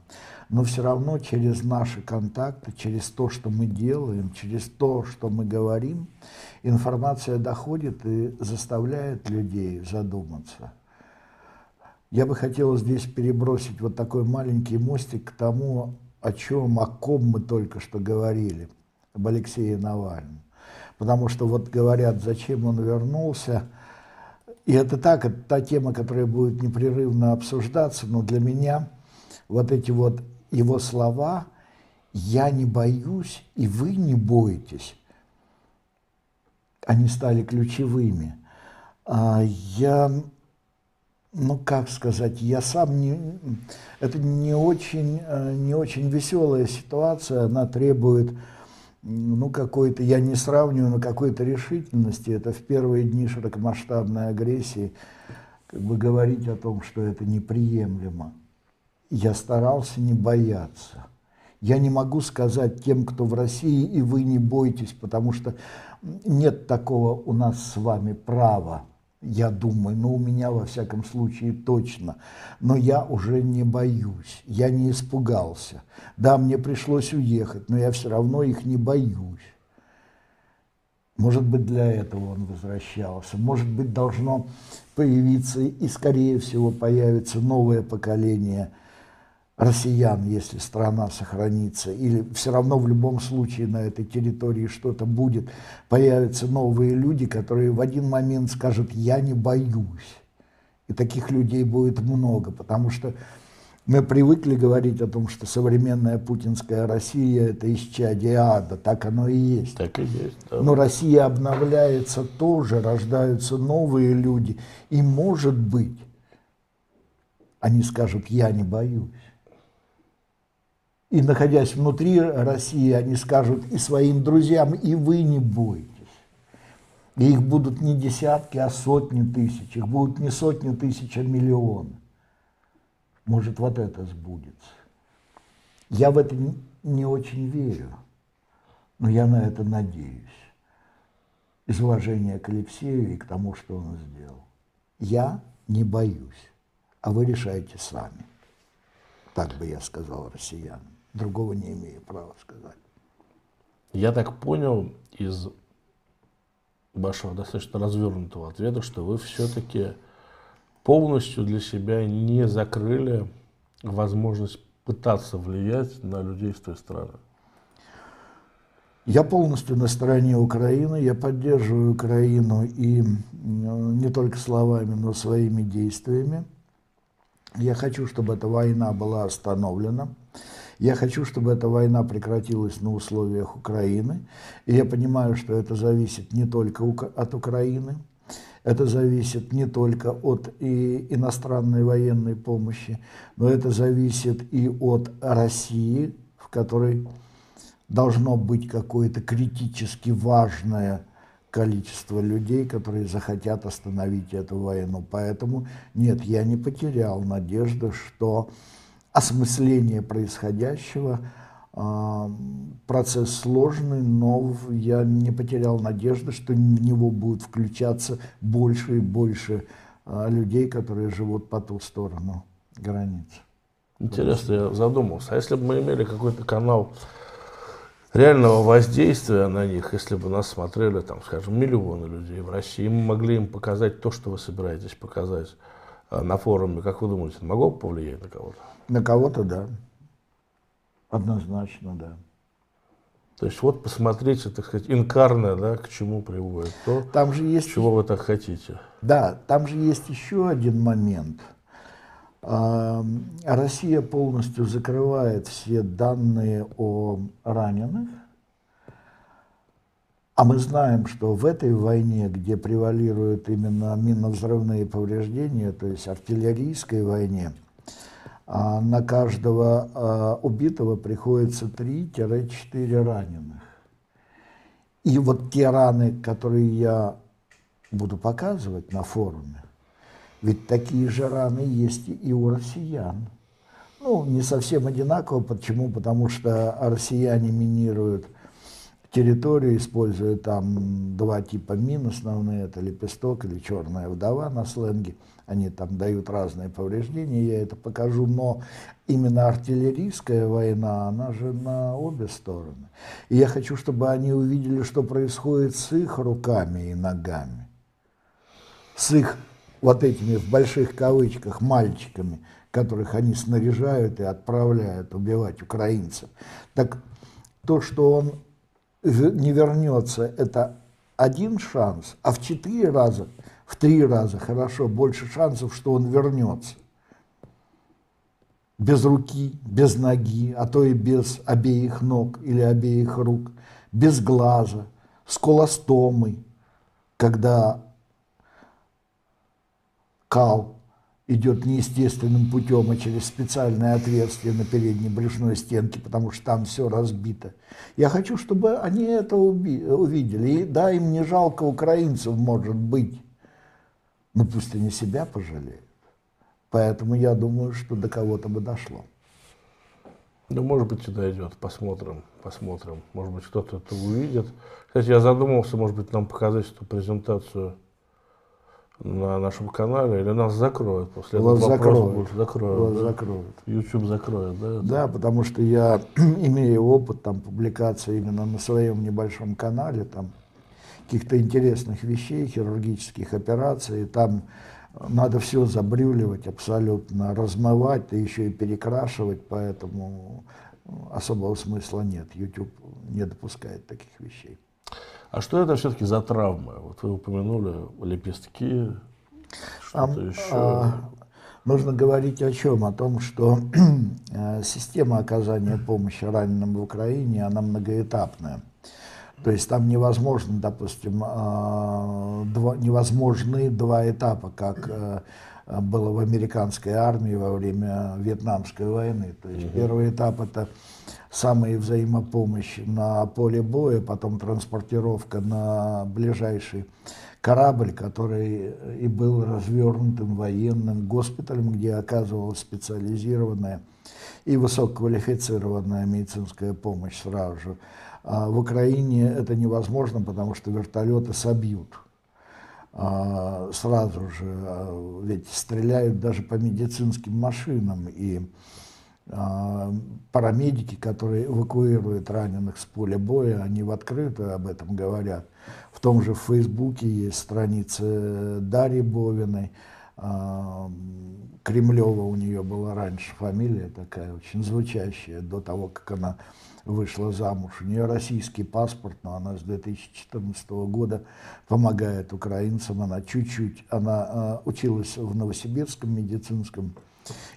Но все равно через наши контакты, через то, что мы делаем, через то, что мы говорим, информация доходит и заставляет людей задуматься. Я бы хотел здесь перебросить вот такой маленький мостик к тому, о чем, о ком мы только что говорили – об Алексее Навальном. Потому что вот говорят, зачем он вернулся. И это так, это та тема, которая будет непрерывно обсуждаться, но для меня вот эти вот его слова «я не боюсь, и вы не боитесь», они стали ключевыми. А я, ну как сказать, я сам не, это не очень, э, не очень веселая ситуация, она требует ну, какой-то, я не сравниваю, но какой-то решительности, это в первые дни широкомасштабной агрессии, как бы говорить о том, что это неприемлемо. Я старался не бояться. Я не могу сказать тем, кто в России, и вы не бойтесь, потому что нет такого у нас с вами права я думаю, ну у меня во всяком случае точно. Но я уже не боюсь, я не испугался. Да, мне пришлось уехать, но я все равно их не боюсь. Может быть, для этого он возвращался. Может быть, должно появиться и, скорее всего, появится новое поколение россиян, если страна сохранится, или все равно в любом случае на этой территории что-то будет, появятся новые люди, которые в один момент скажут «я не боюсь». И таких людей будет много, потому что мы привыкли говорить о том, что современная путинская Россия – это исчадие ада, так оно и есть. Так и есть, да. Но Россия обновляется тоже, рождаются новые люди, и, может быть, они скажут «я не боюсь». И находясь внутри России, они скажут и своим друзьям, и вы не бойтесь. И их будут не десятки, а сотни тысяч. Их будут не сотни тысяч, а миллионы. Может, вот это сбудется. Я в это не очень верю, но я на это надеюсь. Из уважения к Алексею и к тому, что он сделал. Я не боюсь, а вы решаете сами. Так бы я сказал россиянам. Другого не имею права сказать. Я так понял из вашего достаточно развернутого ответа, что вы все-таки полностью для себя не закрыли возможность пытаться влиять на людей с той стороны. Я полностью на стороне Украины, я поддерживаю Украину и не только словами, но своими действиями. Я хочу, чтобы эта война была остановлена. Я хочу, чтобы эта война прекратилась на условиях Украины. И я понимаю, что это зависит не только от Украины. Это зависит не только от и иностранной военной помощи, но это зависит и от России, в которой должно быть какое-то критически важное количество людей, которые захотят остановить эту войну. Поэтому нет, я не потерял надежды, что осмысление происходящего а, процесс сложный, но я не потерял надежды, что в него будут включаться больше и больше а, людей, которые живут по ту сторону границ. Интересно, я задумался, а если бы мы имели какой-то канал реального воздействия на них, если бы нас смотрели, там, скажем, миллионы людей в России, мы могли им показать то, что вы собираетесь показать на форуме, как вы думаете, могло бы повлиять на кого-то? На кого-то, да. Однозначно, да. То есть вот посмотрите, так сказать, инкарное, да, к чему приводит то, там же есть... чего вы так хотите. Да, там же есть еще один момент. Россия полностью закрывает все данные о раненых, а мы знаем, что в этой войне, где превалируют именно минно-взрывные повреждения, то есть артиллерийской войне, а на каждого а, убитого приходится 3-4 раненых. И вот те раны, которые я буду показывать на форуме, ведь такие же раны есть и у россиян. Ну, не совсем одинаково. Почему? Потому что россияне минируют территорию, используя там два типа мин основные, это лепесток или черная вдова на сленге. Они там дают разные повреждения, я это покажу, но именно артиллерийская война, она же на обе стороны. И я хочу, чтобы они увидели, что происходит с их руками и ногами, с их вот этими в больших кавычках мальчиками, которых они снаряжают и отправляют убивать украинцев. Так то, что он не вернется, это один шанс, а в четыре раза, в три раза хорошо, больше шансов, что он вернется. Без руки, без ноги, а то и без обеих ног или обеих рук, без глаза, с колостомой, когда кал идет неестественным путем, а через специальное отверстие на передней брюшной стенке, потому что там все разбито. Я хочу, чтобы они это увидели. И да, им не жалко украинцев, может быть, но пусть они себя пожалеют. Поэтому я думаю, что до кого-то бы дошло. Ну, может быть, и дойдет. Посмотрим, посмотрим. Может быть, кто-то это увидит. Кстати, я задумался, может быть, нам показать эту презентацию на нашем канале, или нас закроют после этого вопроса закроют. больше закроют. Вас да? закроют. YouTube закроет, да? Да, потому что я имею опыт там публикации именно на своем небольшом канале, там каких-то интересных вещей, хирургических операций, там надо все забрюливать абсолютно, размывать, да еще и перекрашивать, поэтому особого смысла нет. YouTube не допускает таких вещей. А что это все-таки за травмы? Вот вы упомянули лепестки, что-то а, еще. А, нужно говорить о чем? О том, что э, система оказания помощи раненым в Украине, она многоэтапная. То есть там невозможно, допустим, э, два, невозможны два этапа, как э, было в американской армии во время Вьетнамской войны. То есть угу. первый этап это самая взаимопомощь на поле боя, потом транспортировка на ближайший корабль, который и был развернутым военным госпиталем, где оказывалась специализированная и высококвалифицированная медицинская помощь сразу же. А в Украине это невозможно, потому что вертолеты собьют а, сразу же, а, ведь стреляют даже по медицинским машинам, и парамедики, которые эвакуируют раненых с поля боя, они в открытую об этом говорят. В том же Фейсбуке есть страницы Дарьи Бовиной, а, Кремлева у нее была раньше фамилия такая, очень звучащая, до того, как она вышла замуж. У нее российский паспорт, но она с 2014 года помогает украинцам. Она чуть-чуть, она э, училась в Новосибирском медицинском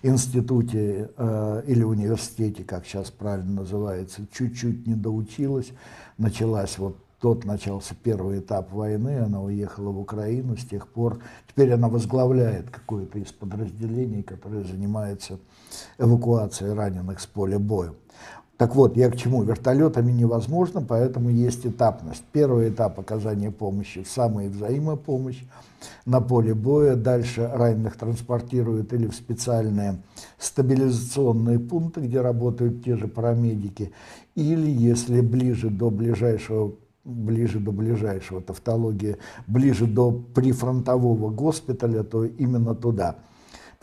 институте э, или университете, как сейчас правильно называется, чуть-чуть не доучилась. Началась вот тот начался первый этап войны, она уехала в Украину, с тех пор теперь она возглавляет какое-то из подразделений, которое занимается эвакуацией раненых с поля боя. Так вот, я к чему? Вертолетами невозможно, поэтому есть этапность. Первый этап оказания помощи, самая взаимопомощь на поле боя. Дальше раненых транспортируют или в специальные стабилизационные пункты, где работают те же парамедики, или, если ближе до ближайшего ближе до ближайшего, тавтология, ближе до прифронтового госпиталя, то именно туда –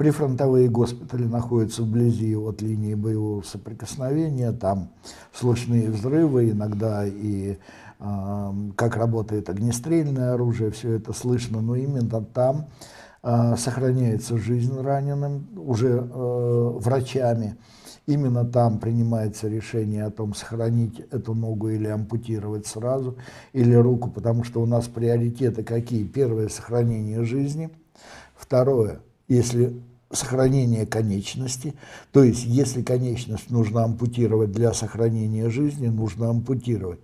Прифронтовые госпитали находятся вблизи от линии боевого соприкосновения, там слышные взрывы, иногда и э, как работает огнестрельное оружие, все это слышно, но именно там э, сохраняется жизнь раненым уже э, врачами. Именно там принимается решение о том, сохранить эту ногу или ампутировать сразу, или руку, потому что у нас приоритеты какие? Первое – сохранение жизни. Второе – если сохранения конечности. То есть, если конечность нужно ампутировать для сохранения жизни, нужно ампутировать.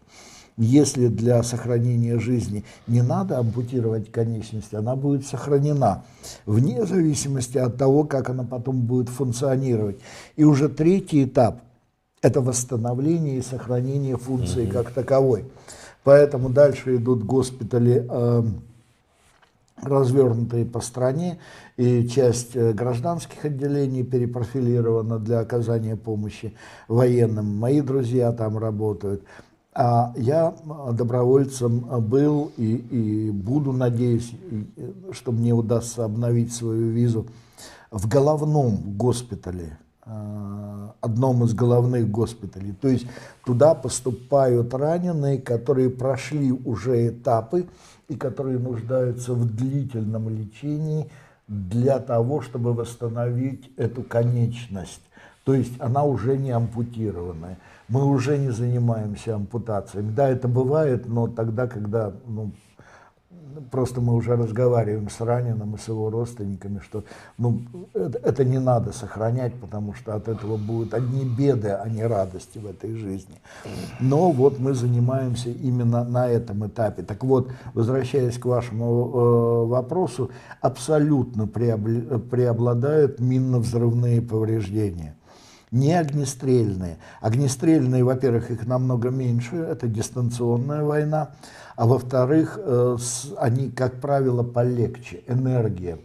Если для сохранения жизни не надо ампутировать конечность, она будет сохранена, вне зависимости от того, как она потом будет функционировать. И уже третий этап – это восстановление и сохранение функции mm -hmm. как таковой. Поэтому дальше идут госпитали, э, развернутые по стране, и часть э, гражданских отделений перепрофилирована для оказания помощи военным. Мои друзья там работают. А я добровольцем был и, и буду, надеюсь, что мне удастся обновить свою визу в головном госпитале, э, одном из головных госпиталей. То есть туда поступают раненые, которые прошли уже этапы и которые нуждаются в длительном лечении – для того, чтобы восстановить эту конечность. То есть она уже не ампутированная. Мы уже не занимаемся ампутациями. Да, это бывает, но тогда, когда ну, просто мы уже разговариваем с раненым и с его родственниками, что ну, это, это не надо сохранять, потому что от этого будут одни беды, а не радости в этой жизни. Но вот мы занимаемся именно на этом этапе. Так вот, возвращаясь к вашему э, вопросу, абсолютно преобладают минно-взрывные повреждения не огнестрельные. Огнестрельные, во-первых, их намного меньше, это дистанционная война, а во-вторых, э, они, как правило, полегче, энергия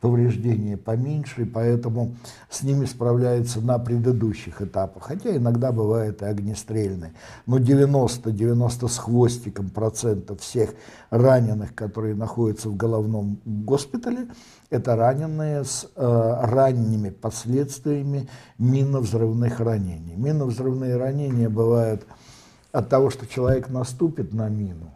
повреждения поменьше, и поэтому с ними справляются на предыдущих этапах, хотя иногда бывает и огнестрельные. Но 90-90 с хвостиком процентов всех раненых, которые находятся в головном госпитале, это раненые с э, ранними последствиями минно-взрывных ранений. Минно-взрывные ранения бывают от того, что человек наступит на мину,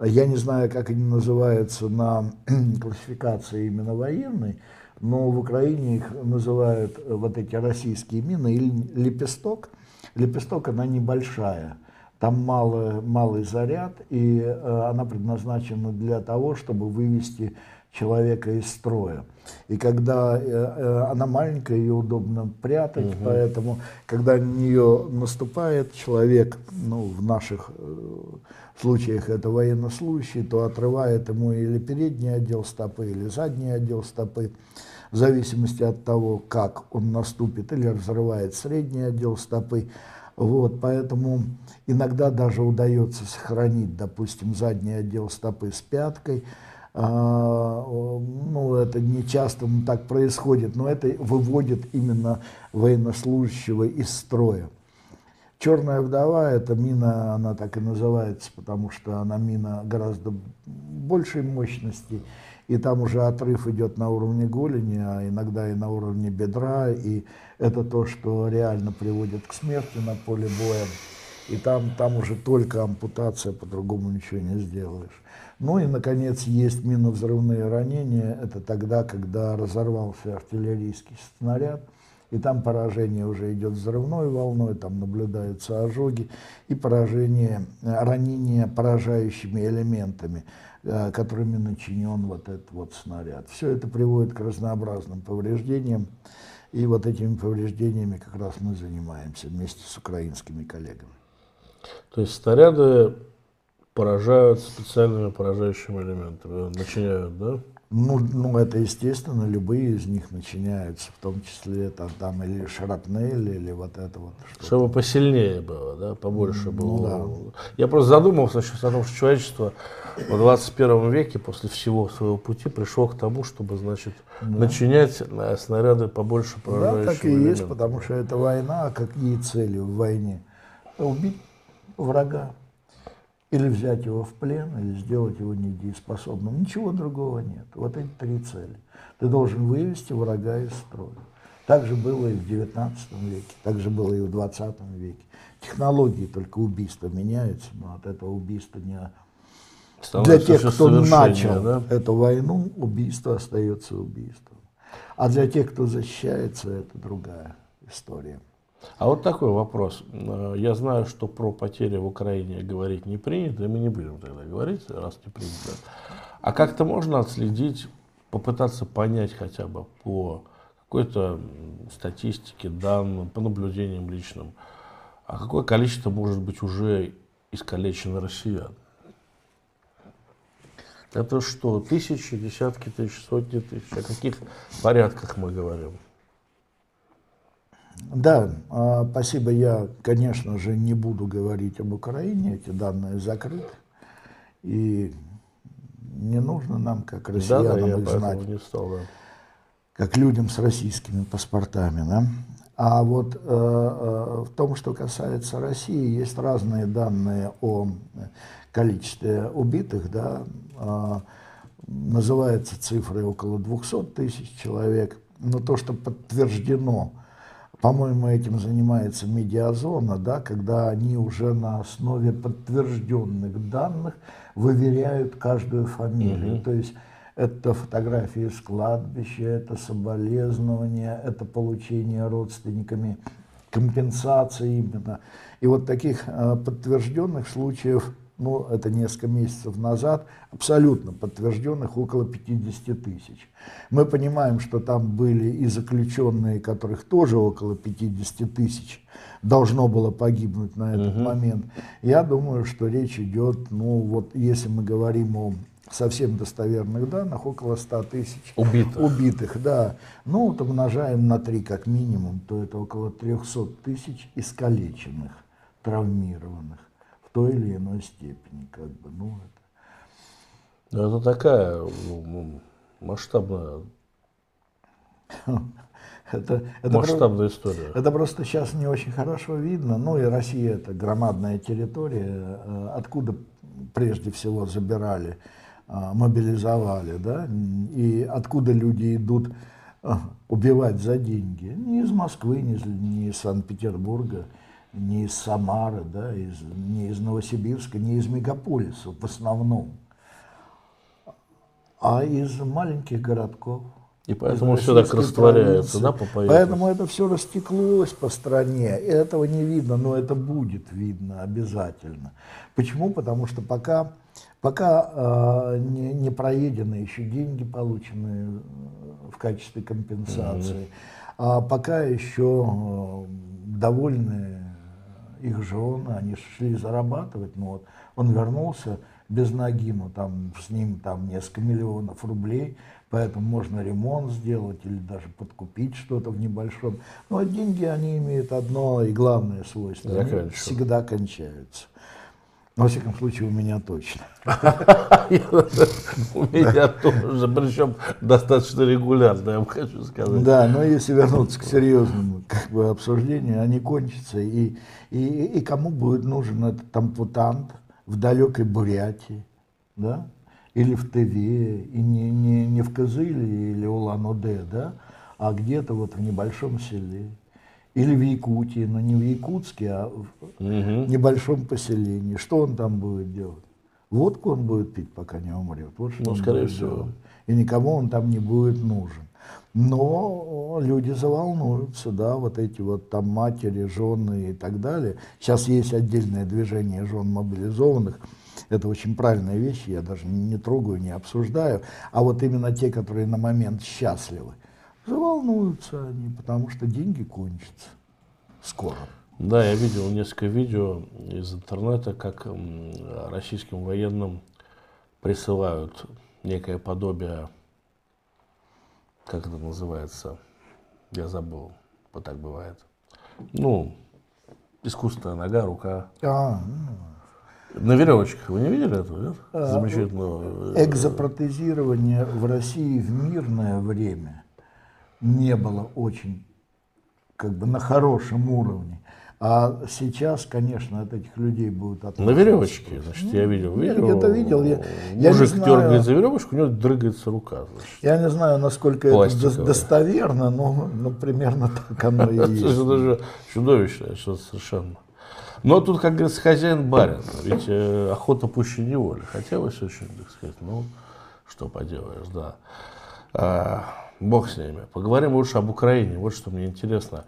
я не знаю, как они называются на классификации именно военной, но в Украине их называют э, вот эти российские мины или лепесток. Лепесток, она небольшая, там малый, малый заряд, и э, она предназначена для того, чтобы вывести человека из строя. И когда э, э, она маленькая, ее удобно прятать, угу. поэтому, когда на нее наступает человек, ну, в наших э, случаях это военнослужащий, то отрывает ему или передний отдел стопы, или задний отдел стопы, в зависимости от того, как он наступит, или разрывает средний отдел стопы. Вот, поэтому иногда даже удается сохранить, допустим, задний отдел стопы с пяткой, ну, это не часто так происходит, но это выводит именно военнослужащего из строя. Черная вдова, эта мина, она так и называется, потому что она мина гораздо большей мощности, и там уже отрыв идет на уровне голени, а иногда и на уровне бедра, и это то, что реально приводит к смерти на поле боя. И там, там уже только ампутация, по-другому ничего не сделаешь. Ну и, наконец, есть миновзрывные ранения. Это тогда, когда разорвался артиллерийский снаряд, и там поражение уже идет взрывной волной, там наблюдаются ожоги и поражение, ранения поражающими элементами, э, которыми начинен вот этот вот снаряд. Все это приводит к разнообразным повреждениям, и вот этими повреждениями как раз мы занимаемся вместе с украинскими коллегами. То есть снаряды поражают специальными поражающими элементами, начиняют, да? Ну, ну, это естественно, любые из них начиняются, в том числе там, там или шрапнель, или вот это вот. Что Чтобы посильнее было, да, побольше было. Ну, да. Я просто задумался сейчас о том, что человечество в 21 веке после всего своего пути пришло к тому, чтобы, значит, да. начинять снаряды побольше поражающего Да, так и элемента. есть, потому что это война, а какие цели в войне? Убить врага. Или взять его в плен, или сделать его недееспособным. Ничего другого нет. Вот эти три цели. Ты должен вывести врага из строя. Так же было и в XIX веке, так же было и в XX веке. Технологии только убийства меняются, но от этого убийства не... Для тех, кто начал да? эту войну, убийство остается убийством. А для тех, кто защищается, это другая история. А вот такой вопрос. Э, я знаю, что про потери в Украине говорить не принято, и мы не будем тогда говорить, раз не принято. А как-то можно отследить, попытаться понять хотя бы по какой-то статистике, данным, по наблюдениям личным, а какое количество может быть уже искалечено россиян? Это что, тысячи, десятки тысяч, сотни тысяч? О каких порядках мы говорим? Да, а, спасибо. Я, конечно же, не буду говорить об Украине, эти данные закрыты. И не нужно нам, как россиянам, да, да, их знать, не стал, да. как людям с российскими паспортами. Да? А вот э, э, в том, что касается России, есть разные данные о количестве убитых. Да? Э, называются цифры около 200 тысяч человек. Но то, что подтверждено по-моему, этим занимается медиазона, да, когда они уже на основе подтвержденных данных выверяют каждую фамилию. Угу. То есть это фотографии с кладбища, это соболезнования, это получение родственниками компенсации именно. И вот таких э, подтвержденных случаев ну, это несколько месяцев назад, абсолютно подтвержденных около 50 тысяч. Мы понимаем, что там были и заключенные, которых тоже около 50 тысяч должно было погибнуть на этот угу. момент. Я думаю, что речь идет, ну вот если мы говорим о совсем достоверных данных, около 100 тысяч убитых. убитых да. Ну, вот умножаем на 3 как минимум, то это около 300 тысяч искалеченных, травмированных той или иной степени. Как бы, ну, это... это такая ну, масштабная это, это масштабная про... история. Это просто сейчас не очень хорошо видно. Ну и Россия это громадная территория, э, откуда прежде всего забирали, э, мобилизовали, да, и откуда люди идут э, убивать за деньги. Не из Москвы, не из, из Санкт-Петербурга, не из Самары, да, из, не из Новосибирска, не из мегаполисов в основном, а из маленьких городков. И поэтому все так растворяется, да, по поверхности? Поэтому это все растеклось по стране. Этого не видно, но это будет видно обязательно. Почему? Потому что пока, пока э, не, не проедены еще деньги, полученные в качестве компенсации, mm-hmm. а пока еще э, довольны их жены, они шли зарабатывать, но вот он вернулся без ноги, но там с ним там несколько миллионов рублей, поэтому можно ремонт сделать или даже подкупить что-то в небольшом. Но деньги, они имеют одно и главное свойство, они всегда кончаются. Во всяком случае, у меня точно. У меня тоже, причем достаточно регулярно, я вам хочу сказать. Да, но если вернуться к серьезному как бы, обсуждению, они кончатся. И, и, и кому будет нужен этот ампутант в далекой Бурятии, да? или в Тыве, и не, не, не в Кызыле или Улан-Удэ, да? а где-то вот в небольшом селе. Или в Якутии, но не в Якутске, а в угу. небольшом поселении. Что он там будет делать? Водку он будет пить, пока не умрет. Вот что ну, скорее всего. Делать. И никому он там не будет нужен. Но люди заволнуются, да, вот эти вот там матери, жены и так далее. Сейчас есть отдельное движение жен мобилизованных. Это очень правильная вещь, я даже не трогаю, не обсуждаю. А вот именно те, которые на момент счастливы, заволнуются они, потому что деньги кончатся скоро. Да, я видел несколько видео из интернета, как российским военным присылают некое подобие, как это называется, я забыл, вот так бывает. Ну, искусственная нога, рука. А, на веревочках. Вы не видели этого, нет? А, Замечательного. Э, экзопротезирование в России в мирное время не было очень как бы на хорошем уровне. А сейчас, конечно, от этих людей будут отказываться. На веревочке, значит, я видел. видел я это видел. Я, я мужик знаю, дергает за веревочку, у него дрыгается рука. Значит, я не знаю, насколько это достоверно, но ну, примерно так оно и есть. Это даже чудовищное, что совершенно. Но тут, как говорится, хозяин барин. Ведь э, охота пуще неволи. Хотелось очень, так сказать, ну, что поделаешь, да. Бог с ними. Поговорим лучше об Украине. Вот что мне интересно.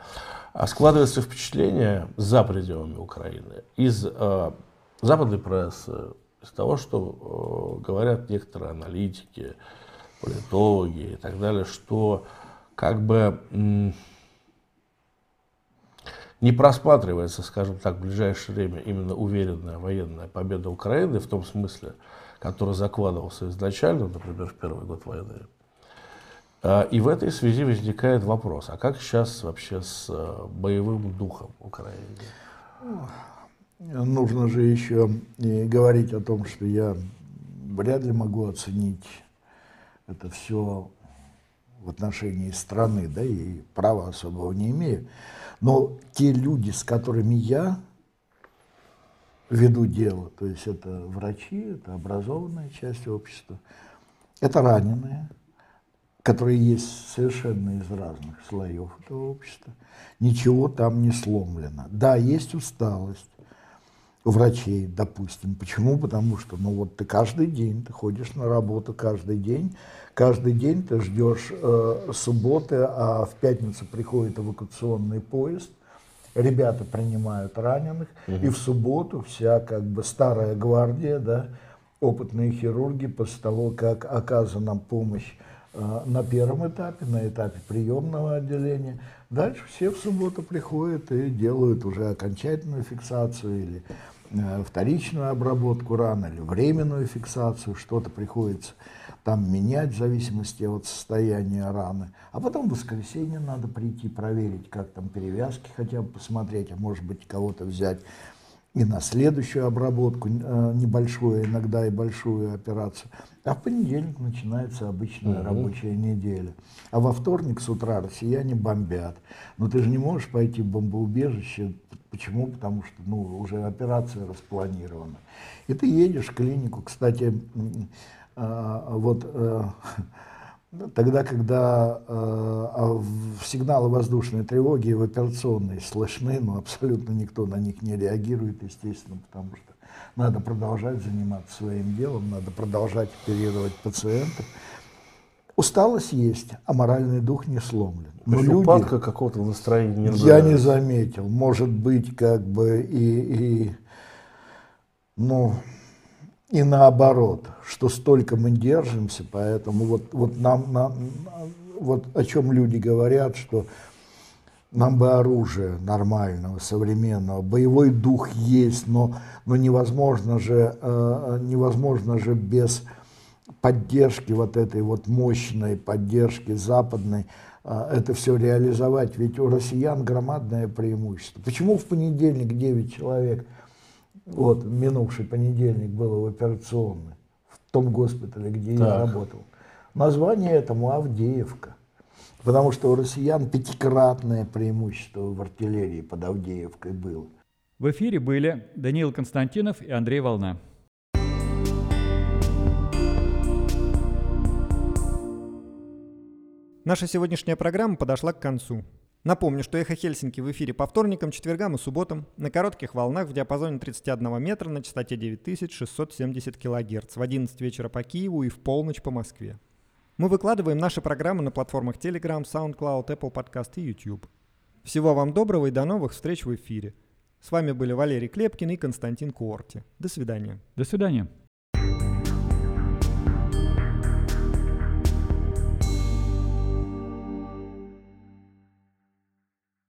А складывается впечатление за пределами Украины из э, западной прессы, из того, что э, говорят некоторые аналитики, политологи и так далее, что как бы не просматривается, скажем так, в ближайшее время именно уверенная военная победа Украины в том смысле, который закладывался изначально, например, в первый год войны. А, и в этой связи возникает вопрос, а как сейчас вообще с э, боевым духом Украины? Нужно же еще и говорить о том, что я вряд ли могу оценить это все в отношении страны, да, и права особого не имею. Но те люди, с которыми я веду дело, то есть это врачи, это образованная часть общества, это раненые, которые есть совершенно из разных слоев этого общества, ничего там не сломлено. Да, есть усталость у врачей, допустим. Почему? Потому что, ну вот ты каждый день, ты ходишь на работу каждый день, Каждый день ты ждешь э, субботы, а в пятницу приходит эвакуационный поезд, ребята принимают раненых, угу. и в субботу вся как бы старая гвардия, да, опытные хирурги после того, как оказана помощь на первом этапе, на этапе приемного отделения, дальше все в субботу приходят и делают уже окончательную фиксацию или э, вторичную обработку раны, или временную фиксацию, что-то приходится там менять в зависимости от состояния раны. А потом в воскресенье надо прийти проверить, как там перевязки, хотя бы посмотреть, а может быть кого-то взять и на следующую обработку, э, небольшую, иногда и большую операцию. А в понедельник начинается обычная угу. рабочая неделя. А во вторник с утра россияне бомбят. Но ты же не можешь пойти в бомбоубежище. Почему? Потому что ну, уже операция распланирована. И ты едешь в клинику. Кстати, а, вот э, тогда, когда э, а сигналы воздушной тревоги в операционной слышны, но абсолютно никто на них не реагирует, естественно, потому что надо продолжать заниматься своим делом, надо продолжать оперировать пациентов. Усталость есть, а моральный дух не сломлен. Но люди, упадка какого-то настроения не Я не заметил. Может быть, как бы и, и ну, и наоборот, что столько мы держимся, поэтому вот, вот нам, нам вот о чем люди говорят, что нам бы оружие нормального, современного, боевой дух есть, но, но невозможно, же, э, невозможно же без поддержки вот этой вот мощной поддержки западной э, это все реализовать. Ведь у россиян громадное преимущество. Почему в понедельник 9 человек вот, минувший понедельник был в операционной, в том госпитале, где так. я работал. Название этому Авдеевка. Потому что у россиян пятикратное преимущество в артиллерии под Авдеевкой было. В эфире были Даниил Константинов и Андрей Волна. Наша сегодняшняя программа подошла к концу. Напомню, что «Эхо Хельсинки» в эфире по вторникам, четвергам и субботам на коротких волнах в диапазоне 31 метра на частоте 9670 кГц в 11 вечера по Киеву и в полночь по Москве. Мы выкладываем наши программы на платформах Telegram, SoundCloud, Apple Podcast и YouTube. Всего вам доброго и до новых встреч в эфире. С вами были Валерий Клепкин и Константин Куорти. До свидания. До свидания.